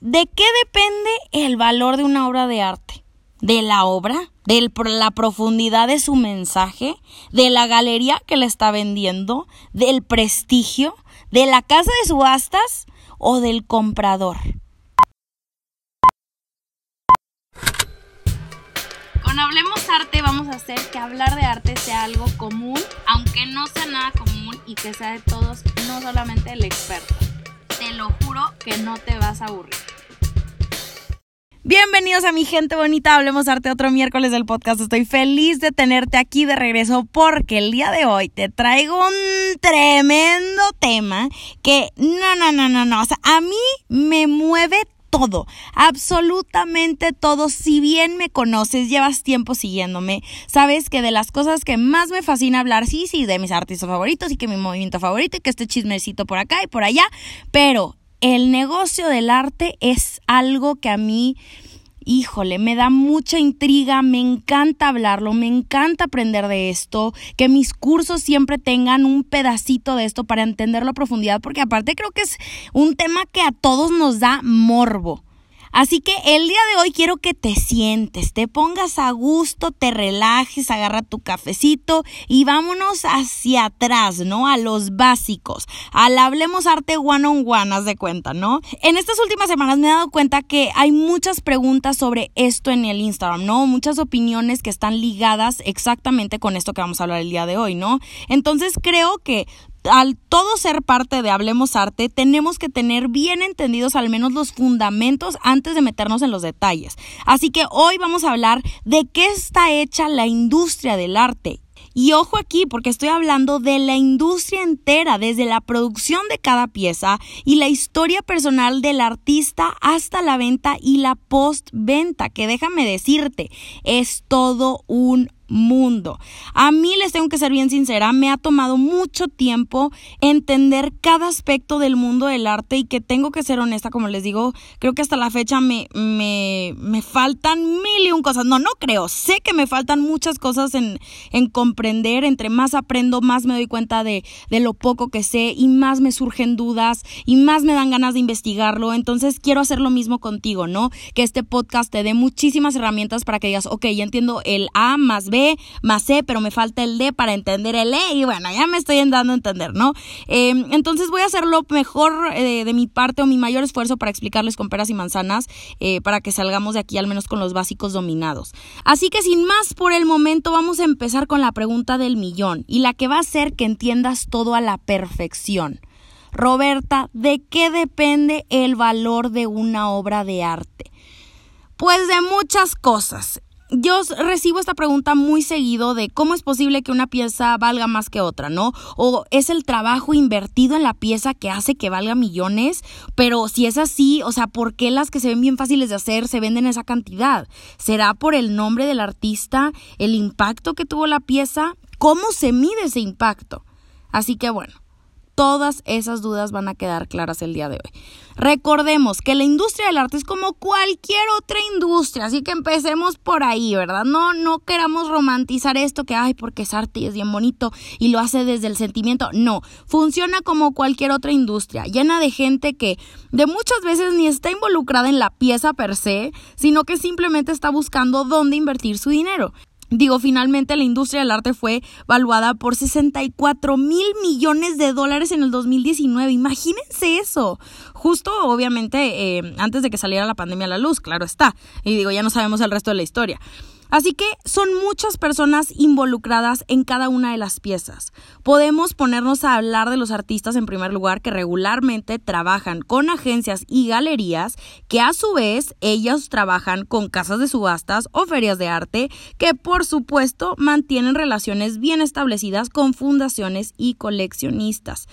¿de qué depende el valor de una obra de arte? ¿De la obra? ¿De la profundidad de su mensaje? ¿De la galería que le está vendiendo? ¿Del prestigio? ¿De la casa de subastas? ¿O del comprador? Con Hablemos Arte vamos a hacer que hablar de arte sea algo común, aunque no sea nada común y que sea de todos, no solamente el experto. Te lo juro que no te vas a aburrir. Bienvenidos a mi gente bonita, Hablemos Arte otro miércoles del podcast. Estoy feliz de tenerte aquí de regreso porque el día de hoy te traigo un tremendo tema que no, no, no, no, no, o sea, a mí me mueve todo, absolutamente todo. Si bien me conoces, llevas tiempo siguiéndome, sabes que de las cosas que más me fascina hablar, sí, sí, de mis artistas favoritos y que mi movimiento favorito y que este chismecito por acá y por allá, pero el negocio del arte es algo que a mí híjole, me da mucha intriga, me encanta hablarlo, me encanta aprender de esto, que mis cursos siempre tengan un pedacito de esto para entenderlo a profundidad, porque aparte creo que es un tema que a todos nos da morbo. Así que el día de hoy quiero que te sientes, te pongas a gusto, te relajes, agarra tu cafecito y vámonos hacia atrás, ¿no? A los básicos, al hablemos arte one on one, haz de cuenta, ¿no? En estas últimas semanas me he dado cuenta que hay muchas preguntas sobre esto en el Instagram, ¿no? Muchas opiniones que están ligadas exactamente con esto que vamos a hablar el día de hoy, ¿no? Entonces creo que al todo ser parte de Hablemos Arte, tenemos que tener bien entendidos al menos los fundamentos antes de meternos en los detalles. Así que hoy vamos a hablar de qué está hecha la industria del arte. Y ojo aquí, porque estoy hablando de la industria entera, desde la producción de cada pieza y la historia personal del artista hasta la venta y la postventa, que déjame decirte, es todo un mundo. A mí les tengo que ser bien sincera, me ha tomado mucho tiempo entender cada aspecto del mundo del arte y que tengo que ser honesta, como les digo, creo que hasta la fecha me, me, me faltan mil y un cosas. No, no creo, sé que me faltan muchas cosas en, en comprender, entre más aprendo, más me doy cuenta de, de lo poco que sé y más me surgen dudas y más me dan ganas de investigarlo. Entonces quiero hacer lo mismo contigo, ¿no? Que este podcast te dé muchísimas herramientas para que digas, ok, ya entiendo el A más B más C, pero me falta el D para entender el E y bueno, ya me estoy dando a entender, ¿no? Em, entonces voy a hacer lo mejor eh, de mi parte o mi mayor esfuerzo para explicarles con peras y manzanas eh, para que salgamos de aquí al menos con los básicos dominados. Así que sin más por el momento vamos a empezar con la pregunta del millón y la que va a hacer que entiendas todo a la perfección. Roberta, ¿de qué depende el valor de una obra de arte? Pues de muchas cosas yo recibo esta pregunta muy seguido de cómo es posible que una pieza valga más que otra, ¿no? O es el trabajo invertido en la pieza que hace que valga millones, pero si es así, o sea, ¿por qué las que se ven bien fáciles de hacer se venden esa cantidad? ¿Será por el nombre del artista, el impacto que tuvo la pieza? ¿Cómo se mide ese impacto? Así que bueno, Todas esas dudas van a quedar claras el día de hoy. Recordemos que la industria del arte es como cualquier otra industria, así que empecemos por ahí, ¿verdad? No, no queramos romantizar esto que, ay, porque es arte y es bien bonito y lo hace desde el sentimiento. No, funciona como cualquier otra industria, llena de gente que de muchas veces ni está involucrada en la pieza per se, sino que simplemente está buscando dónde invertir su dinero. Digo, finalmente la industria del arte fue valuada por 64 mil millones de dólares en el 2019. Imagínense eso. Justo, obviamente, eh, antes de que saliera la pandemia a la luz, claro está. Y digo, ya no sabemos el resto de la historia. Así que son muchas personas involucradas en cada una de las piezas. Podemos ponernos a hablar de los artistas en primer lugar que regularmente trabajan con agencias y galerías que a su vez ellos trabajan con casas de subastas o ferias de arte que por supuesto mantienen relaciones bien establecidas con fundaciones y coleccionistas.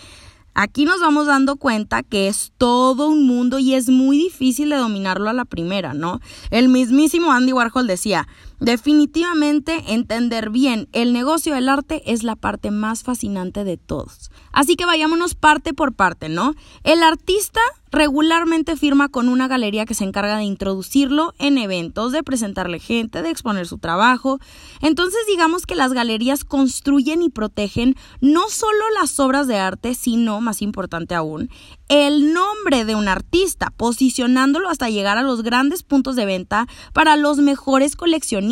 Aquí nos vamos dando cuenta que es todo un mundo y es muy difícil de dominarlo a la primera, ¿no? El mismísimo Andy Warhol decía, Definitivamente entender bien el negocio del arte es la parte más fascinante de todos. Así que vayámonos parte por parte, ¿no? El artista regularmente firma con una galería que se encarga de introducirlo en eventos, de presentarle gente, de exponer su trabajo. Entonces digamos que las galerías construyen y protegen no solo las obras de arte, sino, más importante aún, el nombre de un artista, posicionándolo hasta llegar a los grandes puntos de venta para los mejores coleccionistas.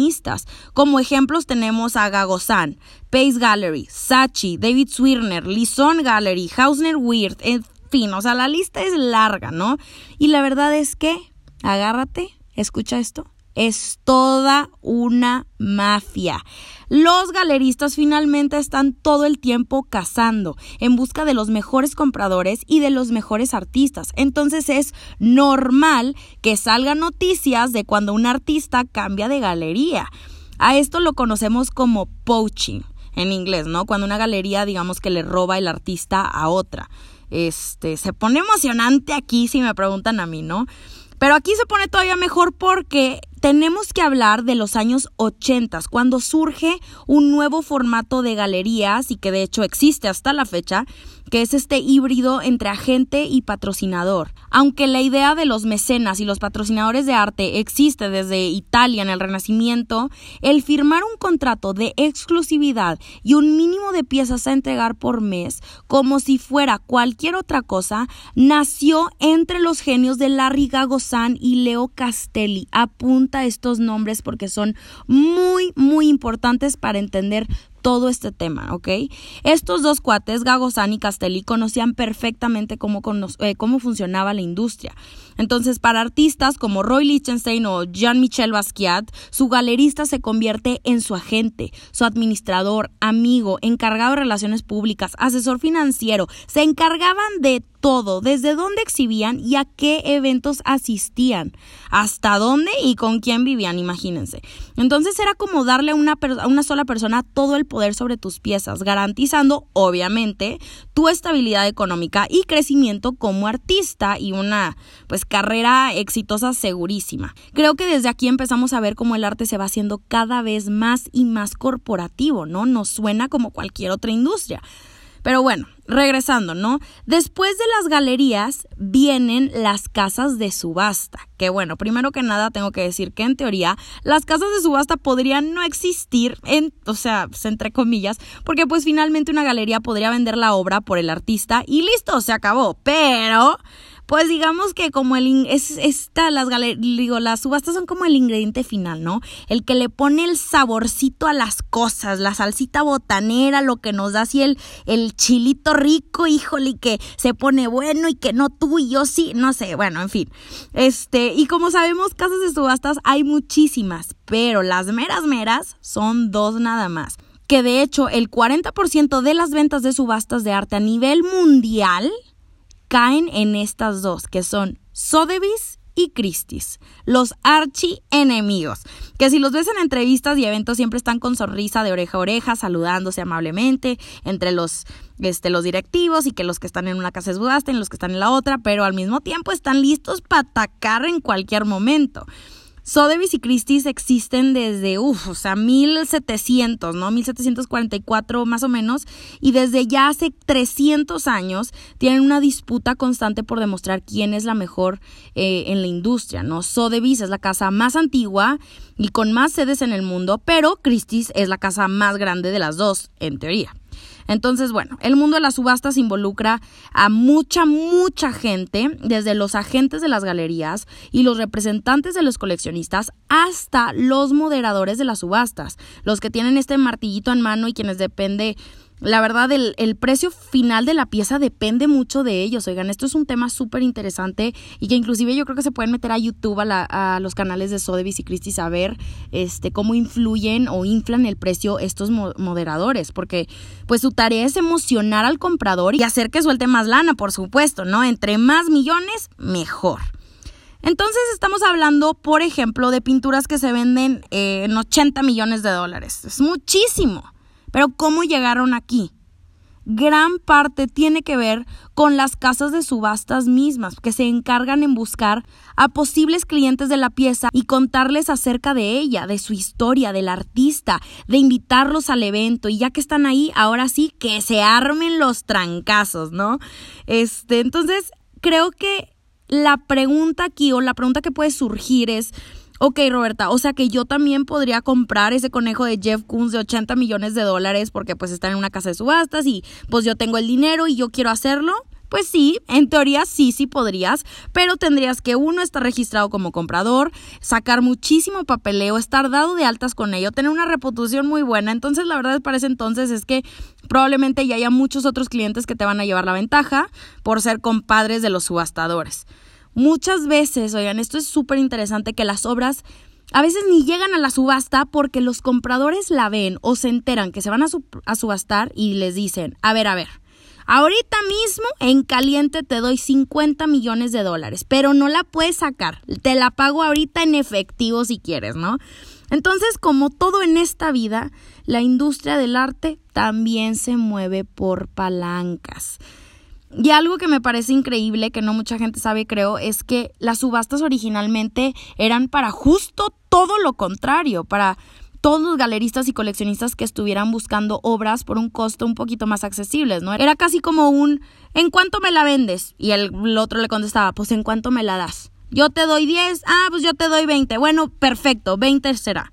Como ejemplos tenemos a Gagozan, Pace Gallery, Sachi, David Swirner, Lison Gallery, Hausner Weird, en fin, o sea, la lista es larga, ¿no? Y la verdad es que, agárrate, escucha esto, es toda una mafia. Los galeristas finalmente están todo el tiempo cazando en busca de los mejores compradores y de los mejores artistas. Entonces es normal que salgan noticias de cuando un artista cambia de galería. A esto lo conocemos como poaching en inglés, ¿no? Cuando una galería digamos que le roba el artista a otra. Este, se pone emocionante aquí si me preguntan a mí, ¿no? Pero aquí se pone todavía mejor porque tenemos que hablar de los años 80, cuando surge un nuevo formato de galerías y que de hecho existe hasta la fecha, que es este híbrido entre agente y patrocinador. Aunque la idea de los mecenas y los patrocinadores de arte existe desde Italia en el Renacimiento, el firmar un contrato de exclusividad y un mínimo de piezas a entregar por mes, como si fuera cualquier otra cosa, nació entre los genios de Larry Gagozan y Leo Castelli. Apunta estos nombres porque son muy, muy importantes para entender todo este tema, ¿ok? Estos dos cuates, Gagozan y Castelli, conocían perfectamente cómo, eh, cómo funcionaba la industria. Entonces, para artistas como Roy Lichtenstein o Jean-Michel Basquiat, su galerista se convierte en su agente, su administrador, amigo, encargado de relaciones públicas, asesor financiero. Se encargaban de todo, desde dónde exhibían y a qué eventos asistían, hasta dónde y con quién vivían, imagínense. Entonces era como darle a una, a una sola persona todo el poder sobre tus piezas, garantizando, obviamente, tu estabilidad económica y crecimiento como artista y una, pues, carrera exitosa segurísima. Creo que desde aquí empezamos a ver cómo el arte se va haciendo cada vez más y más corporativo, ¿no? Nos suena como cualquier otra industria. Pero bueno, regresando, ¿no? Después de las galerías vienen las casas de subasta. Que bueno, primero que nada tengo que decir que en teoría las casas de subasta podrían no existir, en, o sea, pues, entre comillas, porque pues finalmente una galería podría vender la obra por el artista y listo, se acabó. Pero pues digamos que como el es esta las digo, las subastas son como el ingrediente final, ¿no? El que le pone el saborcito a las cosas, la salsita botanera, lo que nos da así el el chilito rico, híjole, que se pone bueno y que no tú y yo sí, no sé, bueno, en fin. Este, y como sabemos, casas de subastas hay muchísimas, pero las meras meras son dos nada más que de hecho el 40% de las ventas de subastas de arte a nivel mundial caen en estas dos, que son Sotheby's y Christie's, los archi enemigos, que si los ves en entrevistas y eventos siempre están con sonrisa de oreja a oreja, saludándose amablemente entre los, este, los directivos y que los que están en una casa es y los que están en la otra, pero al mismo tiempo están listos para atacar en cualquier momento. Sotheby's y Christie's existen desde, uff, o sea, 1700, ¿no? 1744 más o menos, y desde ya hace 300 años tienen una disputa constante por demostrar quién es la mejor eh, en la industria, ¿no? Sotheby's es la casa más antigua y con más sedes en el mundo, pero Christie's es la casa más grande de las dos, en teoría. Entonces, bueno, el mundo de las subastas involucra a mucha, mucha gente, desde los agentes de las galerías y los representantes de los coleccionistas hasta los moderadores de las subastas, los que tienen este martillito en mano y quienes depende la verdad, el, precio final de la pieza depende mucho de ellos. Oigan, esto es un tema súper interesante y que inclusive yo creo que se pueden meter a YouTube, a, los canales de Sotheby's y Christie's a ver este, cómo influyen o inflan el precio estos moderadores, porque pues su tarea es emocionar al comprador y hacer que suelte más lana, por supuesto, ¿no? Entre más millones, mejor. Entonces estamos hablando, por ejemplo, de pinturas que se venden en 80 millones de dólares. Es muchísimo. Pero ¿cómo llegaron aquí? gran parte tiene que ver con las casas de subastas mismas, que se encargan en buscar a posibles clientes de la pieza y contarles acerca de ella, de su historia, del artista, de invitarlos al evento y ya que están ahí, ahora sí que se armen los trancazos, ¿no? Este, entonces, creo que la pregunta aquí o la pregunta que puede surgir es Ok, Roberta, o sea que yo también podría comprar ese conejo de Jeff Koons de 80 millones de dólares porque pues está en una casa de subastas y pues yo tengo el dinero y yo quiero hacerlo. Pues sí, en teoría sí, sí podrías, pero tendrías que uno estar registrado como comprador, sacar muchísimo papeleo, estar dado de altas con ello, tener una reputación muy buena. Entonces, la verdad para ese entonces es que probablemente ya haya muchos otros clientes que te van a llevar la ventaja por ser compadres de los subastadores. Muchas veces, oigan, esto es súper interesante que las obras a veces ni llegan a la subasta porque los compradores la ven o se enteran que se van a, subastar y les dicen, a ver, a ver, ahorita mismo en caliente te doy 50 millones de dólares, pero no la puedes sacar, te la pago ahorita en efectivo si quieres, ¿no? Entonces, como todo en esta vida, la industria del arte también se mueve por palancas. Y algo que me parece increíble, que no mucha gente sabe, creo, es que las subastas originalmente eran para justo todo lo contrario, para todos los galeristas y coleccionistas que estuvieran buscando obras por un costo un poquito más accesibles, ¿no? Era casi como un ¿en cuánto me la vendes? Y el, otro le contestaba, pues ¿en cuánto me la das? Yo te doy 10, ah, pues yo te doy 20. Bueno, perfecto, 20 será.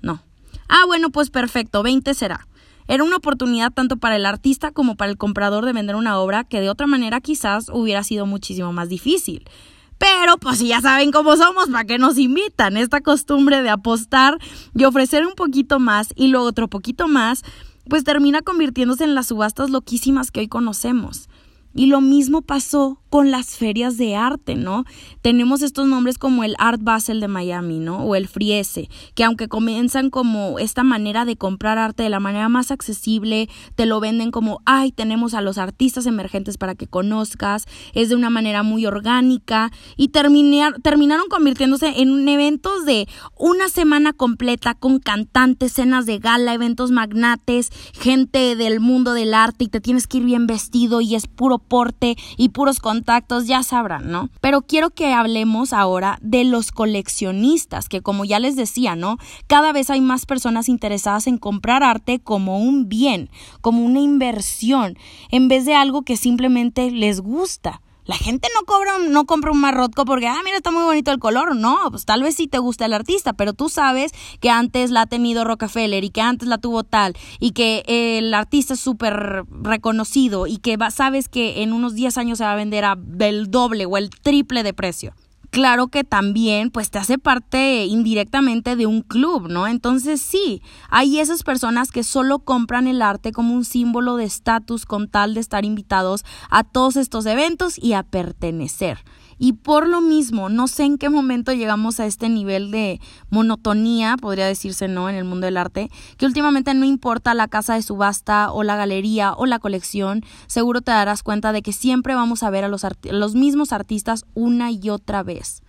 No. Ah, bueno, pues perfecto, 20 será. Era una oportunidad tanto para el artista como para el comprador de vender una obra que de otra manera quizás hubiera sido muchísimo más difícil. Pero pues si ya saben cómo somos, ¿para qué nos invitan? Esta costumbre de apostar y ofrecer un poquito más y luego otro poquito más, pues termina convirtiéndose en las subastas loquísimas que hoy conocemos. Y lo mismo pasó con las ferias de arte, ¿no? Tenemos estos nombres como el Art Basel de Miami, ¿no? O el Friese, que aunque comienzan como esta manera de comprar arte de la manera más accesible, te lo venden como, ay, tenemos a los artistas emergentes para que conozcas, es de una manera muy orgánica y terminaron convirtiéndose en eventos de una semana completa con cantantes, cenas de gala, eventos magnates, gente del mundo del arte y te tienes que ir bien vestido y es puro porte y puros contactos, ya sabrán, ¿no? Pero quiero que hablemos ahora de los coleccionistas, que como ya les decía, ¿no? Cada vez hay más personas interesadas en comprar arte como un bien, como una inversión, en vez de algo que simplemente les gusta. La gente no cobra, no compra un marrotco porque, ah, mira, está muy bonito el color. No, pues tal vez sí te gusta el artista, pero tú sabes que antes la ha tenido Rockefeller y que antes la tuvo tal y que el artista es súper reconocido y que sabes que en unos 10 años se va a vender a del doble o el triple de precio claro que también pues te hace parte indirectamente de un club, ¿no? Entonces sí, hay esas personas que solo compran el arte como un símbolo de estatus con tal de estar invitados a todos estos eventos y a pertenecer. Y por lo mismo, no sé en qué momento llegamos a este nivel de monotonía, podría decirse, ¿no? En el mundo del arte, que últimamente no importa la casa de subasta o la galería o la colección, seguro te darás cuenta de que siempre vamos a ver a los, los mismos artistas una y otra vez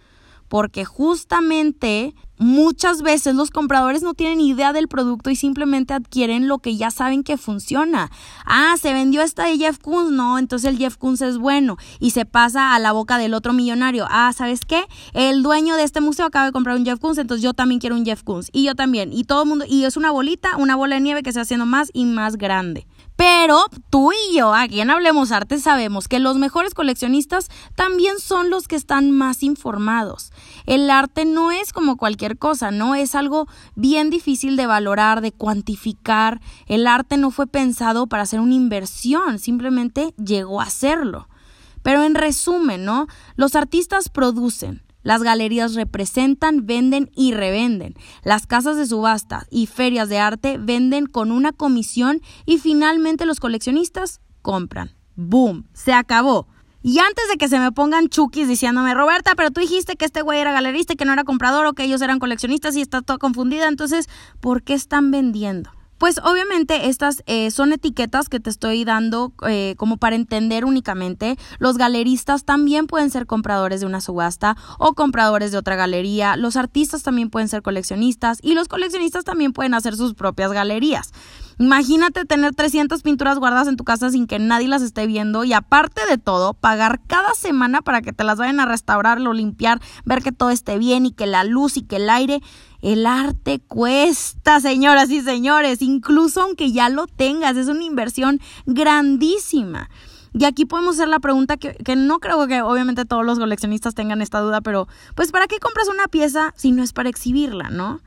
porque justamente muchas veces los compradores no tienen idea del producto y simplemente adquieren lo que ya saben que funciona. Ah, se vendió esta de Jeff Koons, no, entonces el Jeff Koons es bueno y se pasa a la boca del otro millonario. Ah, ¿sabes qué? El dueño de este museo acaba de comprar un Jeff Koons, entonces yo también quiero un Jeff Koons y yo también y todo el mundo y es una bolita, una bola de nieve que se va haciendo más y más grande. Pero tú y yo, aquí en Hablemos Arte, sabemos que los mejores coleccionistas también son los que están más informados. El arte no es como cualquier cosa, ¿no? Es algo bien difícil de valorar, de cuantificar. El arte no fue pensado para hacer una inversión, simplemente llegó a serlo. Pero en resumen, ¿no? Los artistas producen, las galerías representan, venden y revenden. Las casas de subasta y ferias de arte venden con una comisión y finalmente los coleccionistas compran. ¡Boom! Se acabó. Y antes de que se me pongan chukis diciéndome, Roberta, pero tú dijiste que este güey era galerista y que no era comprador o que ellos eran coleccionistas y está todo confundida, entonces, ¿por qué están vendiendo? Pues obviamente estas eh, son etiquetas que te estoy dando eh, como para entender únicamente. Los galeristas también pueden ser compradores de una subasta o compradores de otra galería. Los artistas también pueden ser coleccionistas y los coleccionistas también pueden hacer sus propias galerías. Imagínate tener 300 pinturas guardadas en tu casa sin que nadie las esté viendo y aparte de todo, pagar cada semana para que te las vayan a restaurar o limpiar, ver que todo esté bien y que la luz y que el aire. El arte cuesta, señoras y señores, incluso aunque ya lo tengas, es una inversión grandísima. Y aquí podemos hacer la pregunta que, que, no creo que obviamente todos los coleccionistas tengan esta duda, pero pues ¿para qué compras una pieza si no es para exhibirla, no?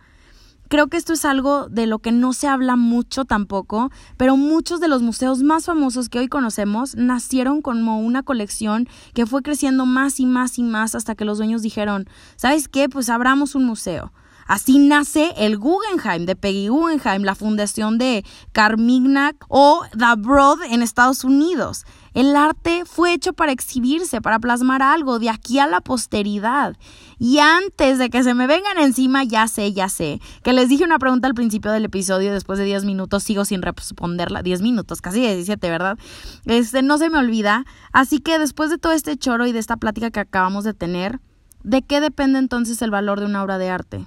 Creo que esto es algo de lo que no se habla mucho tampoco, pero muchos de los museos más famosos que hoy conocemos nacieron como una colección que fue creciendo más y más y más hasta que los dueños dijeron, ¿sabes qué? Pues abramos un museo. Así nace el Guggenheim de Peggy Guggenheim, la fundación de Carmignac o The Broad en Estados Unidos. El arte fue hecho para exhibirse, para plasmar algo de aquí a la posteridad. Y antes de que se me vengan encima, ya sé, ya sé, que les dije una pregunta al principio del episodio, después de 10 minutos sigo sin responderla, 10 minutos, casi 17, ¿verdad? Este, no se me olvida. Así que después de todo este choro y de esta plática que acabamos de tener, ¿de qué depende entonces el valor de una obra de arte?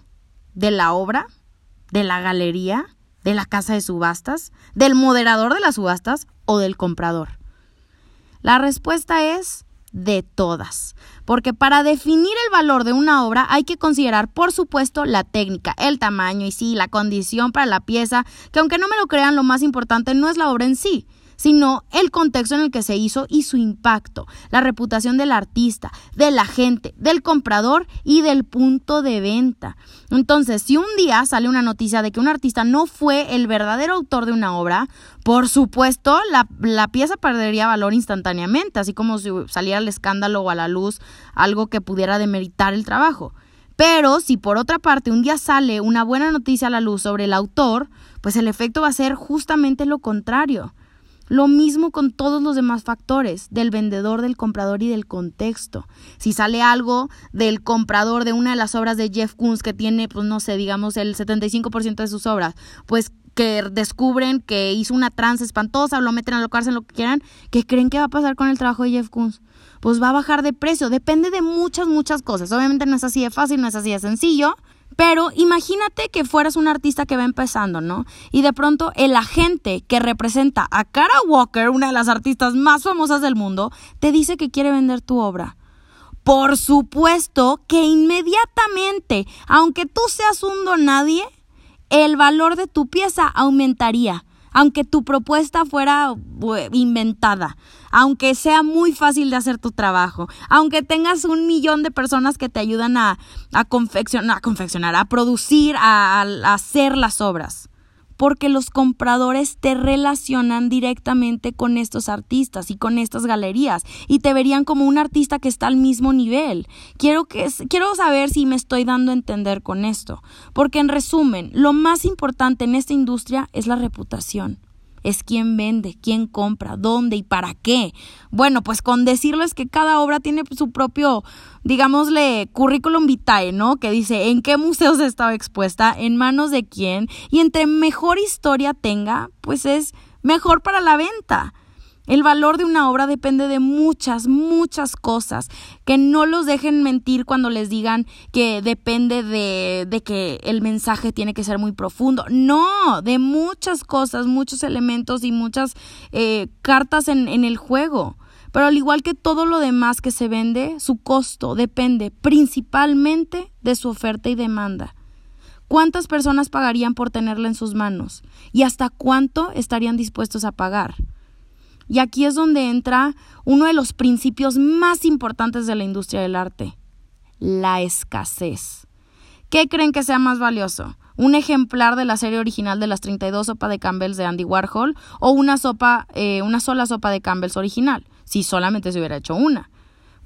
¿De la obra? ¿De la galería? ¿De la casa de subastas? ¿Del moderador de las subastas? ¿O del comprador? La respuesta es de todas. Porque para definir el valor de una obra hay que considerar, por supuesto, la técnica, el tamaño y sí, la condición para la pieza, que aunque no me lo crean, lo más importante no es la obra en sí, sino el contexto en el que se hizo y su impacto, la reputación del artista, de la gente, del comprador y del punto de venta. Entonces, si un día sale una noticia de que un artista no fue el verdadero autor de una obra, por supuesto, la, la pieza perdería valor instantáneamente, así como si saliera el escándalo o a la luz algo que pudiera demeritar el trabajo. Pero si por otra parte un día sale una buena noticia a la luz sobre el autor, pues el efecto va a ser justamente lo contrario. Lo mismo con todos los demás factores, del vendedor, del comprador y del contexto. Si sale algo del comprador de una de las obras de Jeff Koons que tiene, pues no sé, digamos el 75% de sus obras, pues que descubren que hizo una trance espantosa, lo meten a lo cárcel, lo que quieran, ¿qué creen que va a pasar con el trabajo de Jeff Koons? Pues va a bajar de precio, depende de muchas, muchas cosas. Obviamente no es así de fácil, no es así de sencillo, pero imagínate que fueras un artista que va empezando, ¿no? Y de pronto el agente que representa a Cara Walker, una de las artistas más famosas del mundo, te dice que quiere vender tu obra. Por supuesto que inmediatamente, aunque tú seas un donadie, el valor de tu pieza aumentaría aunque tu propuesta fuera inventada, aunque sea muy fácil de hacer tu trabajo, aunque tengas un millón de personas que te ayudan a, a, confeccionar, a confeccionar, a producir, a hacer las obras porque los compradores te relacionan directamente con estos artistas y con estas galerías y te verían como un artista que está al mismo nivel. Quiero, que, quiero saber si me estoy dando a entender con esto, porque en resumen, lo más importante en esta industria es la reputación es quién vende, quién compra, dónde y para qué. Bueno, pues con decirles que cada obra tiene su propio, digámosle, currículum vitae, ¿no? Que dice en qué museos estaba expuesta, en manos de quién, y entre mejor historia tenga, pues es mejor para la venta. El valor de una obra depende de muchas, muchas cosas. Que no los dejen mentir cuando les digan que depende de, de, que el mensaje tiene que ser muy profundo. No, de muchas cosas, muchos elementos y muchas eh, cartas en, en el juego. Pero al igual que todo lo demás que se vende, su costo depende principalmente de su oferta y demanda. ¿Cuántas personas pagarían por tenerla en sus manos? ¿Y hasta cuánto estarían dispuestos a pagar? Y aquí es donde entra uno de los principios más importantes de la industria del arte, la escasez. ¿Qué creen que sea más valioso? ¿Un ejemplar de la serie original de las 32 sopas de Campbell's de Andy Warhol o una sopa, eh, una sola sopa de Campbell's original, si solamente se hubiera hecho una?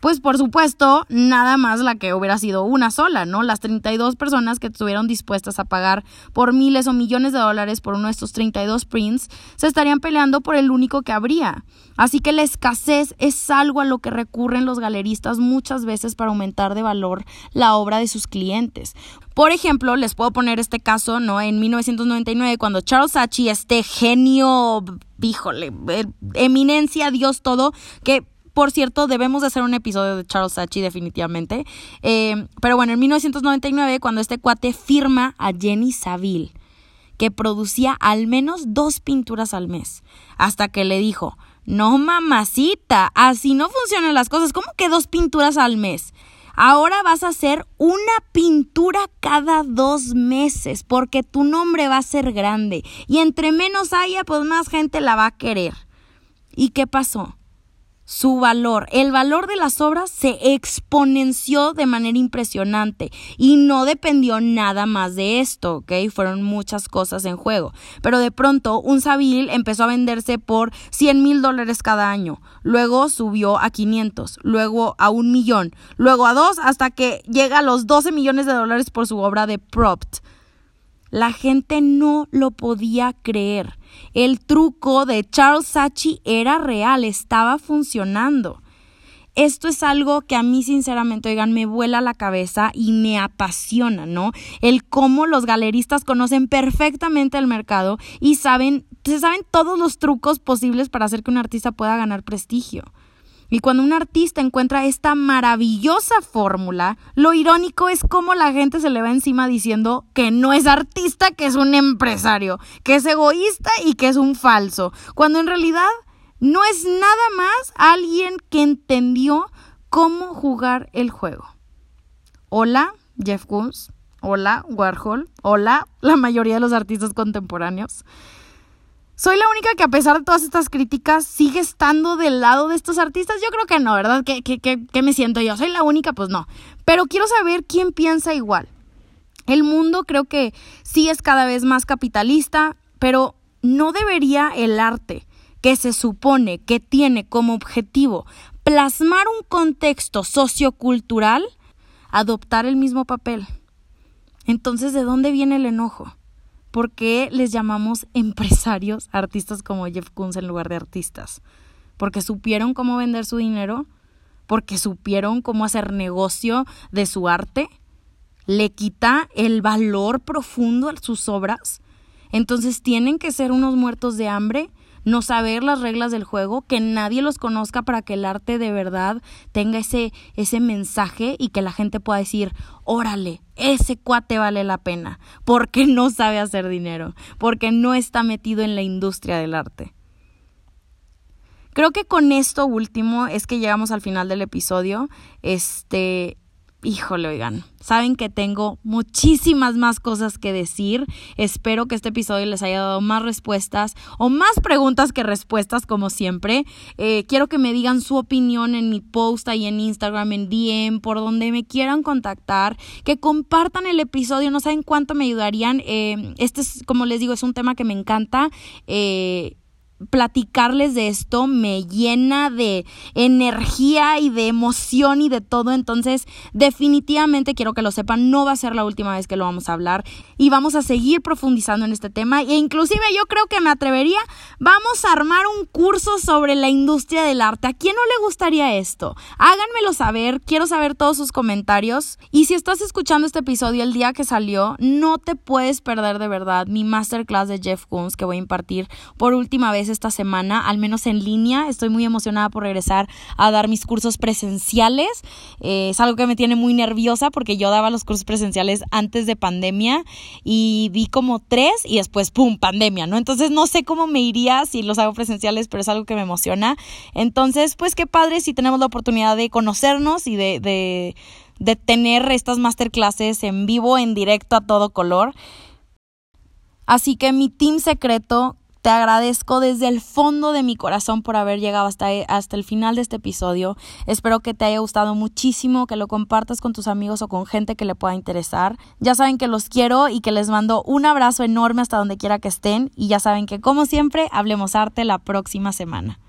Pues por supuesto, nada más la que hubiera sido una sola, ¿no? Las 32 personas que estuvieron dispuestas a pagar por miles o millones de dólares por uno de estos 32 prints se estarían peleando por el único que habría. Así que la escasez es algo a lo que recurren los galeristas muchas veces para aumentar de valor la obra de sus clientes. Por ejemplo, les puedo poner este caso, ¿no? En 1999, cuando Charles Saatchi, este genio, híjole, eh, eminencia, Dios todo, que por cierto, debemos de hacer un episodio de Charles Sachi definitivamente. Eh, pero bueno, en 1999, cuando este cuate firma a Jenny Saville, que producía al menos dos pinturas al mes, hasta que le dijo, no mamacita, así no funcionan las cosas, ¿cómo que dos pinturas al mes? Ahora vas a hacer una pintura cada dos meses porque tu nombre va a ser grande y entre menos haya, pues más gente la va a querer. ¿Y qué pasó? Su valor, el valor de las obras se exponenció de manera impresionante y no dependió nada más de esto, ¿ok? Fueron muchas cosas en juego. Pero de pronto un Sabil empezó a venderse por 100 mil dólares cada año, luego subió a 500, luego a un millón, luego a dos, hasta que llega a los 12 millones de dólares por su obra de Propt. La gente no lo podía creer. El truco de Charles Sachi era real, estaba funcionando. Esto es algo que a mí sinceramente, oigan, me vuela la cabeza y me apasiona, ¿no? El cómo los galeristas conocen perfectamente el mercado y saben, se saben todos los trucos posibles para hacer que un artista pueda ganar prestigio. Y cuando un artista encuentra esta maravillosa fórmula, lo irónico es cómo la gente se le va encima diciendo que no es artista, que es un empresario, que es egoísta y que es un falso, cuando en realidad no es nada más alguien que entendió cómo jugar el juego. Hola, Jeff Koons. Hola, Warhol. Hola, la mayoría de los artistas contemporáneos. ¿Soy la única que a pesar de todas estas críticas sigue estando del lado de estos artistas? Yo creo que no, ¿verdad? ¿Qué, me siento yo? ¿Soy la única? Pues no. Pero quiero saber quién piensa igual. El mundo creo que sí es cada vez más capitalista, pero ¿no debería el arte, que se supone que tiene como objetivo plasmar un contexto sociocultural, adoptar el mismo papel? Entonces, ¿de dónde viene el enojo? ¿Por qué les llamamos empresarios artistas como Jeff Koons en lugar de artistas? Porque supieron cómo vender su dinero, porque supieron cómo hacer negocio de su arte, le quita el valor profundo a sus obras. Entonces tienen que ser unos muertos de hambre no saber las reglas del juego, que nadie los conozca para que el arte de verdad tenga ese, ese mensaje y que la gente pueda decir, órale, ese cuate vale la pena, porque no sabe hacer dinero, porque no está metido en la industria del arte. Creo que con esto último es que llegamos al final del episodio. Este, híjole, oigan, saben que tengo muchísimas más cosas que decir. Espero que este episodio les haya dado más respuestas o más preguntas que respuestas, como siempre. Eh, quiero que me digan su opinión en mi post ahí en Instagram, en DM, por donde me quieran contactar. Que compartan el episodio, no saben cuánto me ayudarían. Eh, este es, como les digo, es un tema que me encanta. Eh, platicarles de esto me llena de energía y de emoción y de todo. Entonces, definitivamente quiero que lo sepan, no va a ser la última vez que lo vamos a hablar y vamos a seguir profundizando en este tema. E inclusive yo creo que me atrevería, vamos a armar un curso sobre la industria del arte. ¿A quién no le gustaría esto? Háganmelo saber, quiero saber todos sus comentarios. Y si estás escuchando este episodio el día que salió, no te puedes perder de verdad mi masterclass de Jeff Koons que voy a impartir por última esta semana, al menos en línea. Estoy muy emocionada por regresar a dar mis cursos presenciales. Eh, es algo que me tiene muy nerviosa porque yo daba los cursos presenciales antes de pandemia y di como tres y después, ¡pum!, pandemia, ¿no? Entonces no sé cómo me iría si los hago presenciales, pero es algo que me emociona. Entonces, pues qué padre si tenemos la oportunidad de conocernos y de, de, de tener estas masterclasses en vivo, en directo, a todo color. Así que mi team secreto te agradezco desde el fondo de mi corazón por haber llegado hasta, hasta el final de este episodio. Espero que te haya gustado muchísimo, que lo compartas con tus amigos o con gente que le pueda interesar. Ya saben que los quiero y que les mando un abrazo enorme hasta donde quiera que estén. Y ya saben que como siempre, hablemos arte la próxima semana.